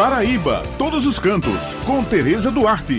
Paraíba, todos os cantos, com Tereza Duarte.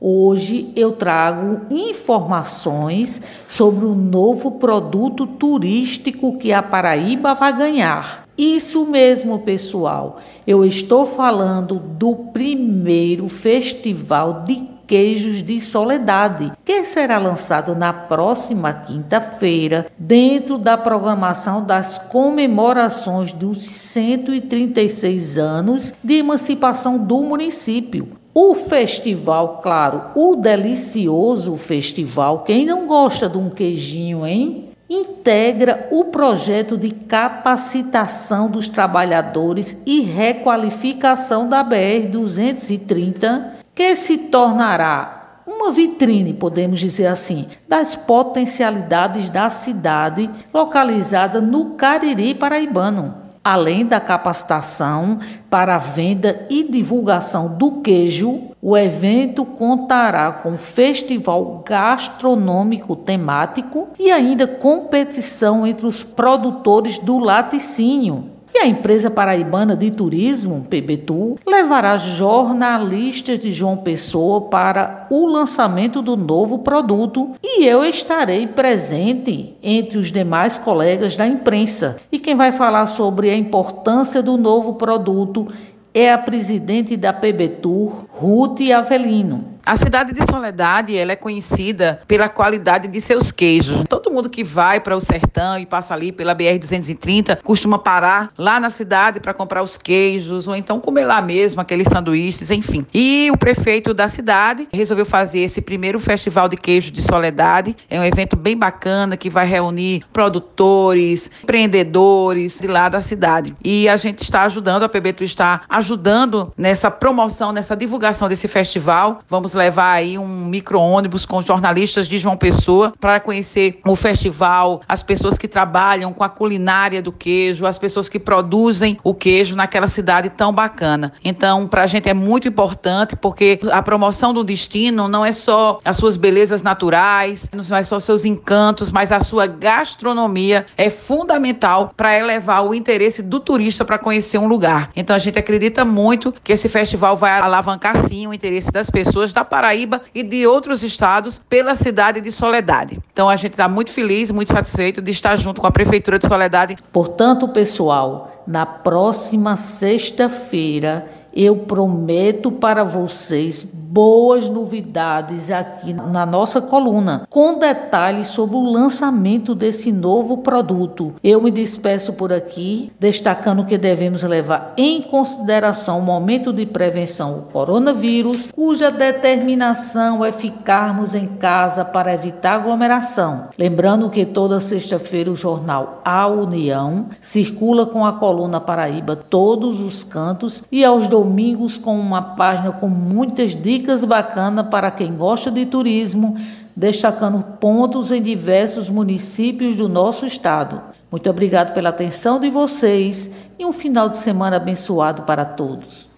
Hoje eu trago informações sobre o novo produto turístico que a Paraíba vai ganhar. Isso mesmo, pessoal. Eu estou falando do primeiro festival de queijos de Soledade, que será lançado na próxima quinta-feira, dentro da programação das comemorações dos 136 anos de emancipação do município. O festival, claro, o delicioso festival, quem não gosta de um queijinho, hein? Integra o projeto de capacitação dos trabalhadores e requalificação da BR 230, que se tornará uma vitrine, podemos dizer assim, das potencialidades da cidade localizada no Cariri paraibano. Além da capacitação para a venda e divulgação do queijo, o evento contará com festival gastronômico temático e ainda competição entre os produtores do laticínio. E a empresa paraibana de turismo, PBTU, levará jornalistas de João Pessoa para o lançamento do novo produto e eu estarei presente entre os demais colegas da imprensa. E quem vai falar sobre a importância do novo produto é a presidente da PBTUR, Ruth Avelino. A cidade de Soledade ela é conhecida pela qualidade de seus queijos. Todo mundo que vai para o sertão e passa ali pela BR 230 costuma parar lá na cidade para comprar os queijos ou então comer lá mesmo aqueles sanduíches, enfim. E o prefeito da cidade resolveu fazer esse primeiro festival de queijo de Soledade. É um evento bem bacana que vai reunir produtores, empreendedores de lá da cidade. E a gente está ajudando, a PBTU está ajudando nessa promoção, nessa divulgação desse festival. Vamos levar aí um micro-ônibus com jornalistas de João Pessoa para conhecer o festival, as pessoas que trabalham com a culinária do queijo, as pessoas que produzem o queijo naquela cidade tão bacana. Então, para a gente é muito importante porque a promoção do destino não é só as suas belezas naturais, não é só seus encantos, mas a sua gastronomia é fundamental para elevar o interesse do turista para conhecer um lugar. Então, a gente acredita muito que esse festival vai alavancar sim o interesse das pessoas da Paraíba e de outros estados pela cidade de Soledade. Então a gente está muito feliz, muito satisfeito de estar junto com a Prefeitura de Soledade. Portanto, pessoal, na próxima sexta-feira eu prometo para vocês boas novidades aqui na nossa coluna, com detalhes sobre o lançamento desse novo produto. Eu me despeço por aqui, destacando que devemos levar em consideração o momento de prevenção ao coronavírus, cuja determinação é ficarmos em casa para evitar aglomeração. Lembrando que toda sexta-feira o jornal A União circula com a coluna Paraíba todos os cantos e aos domingos com uma página com muitas dicas bacanas para quem gosta de turismo, destacando pontos em diversos municípios do nosso estado. Muito obrigado pela atenção de vocês e um final de semana abençoado para todos.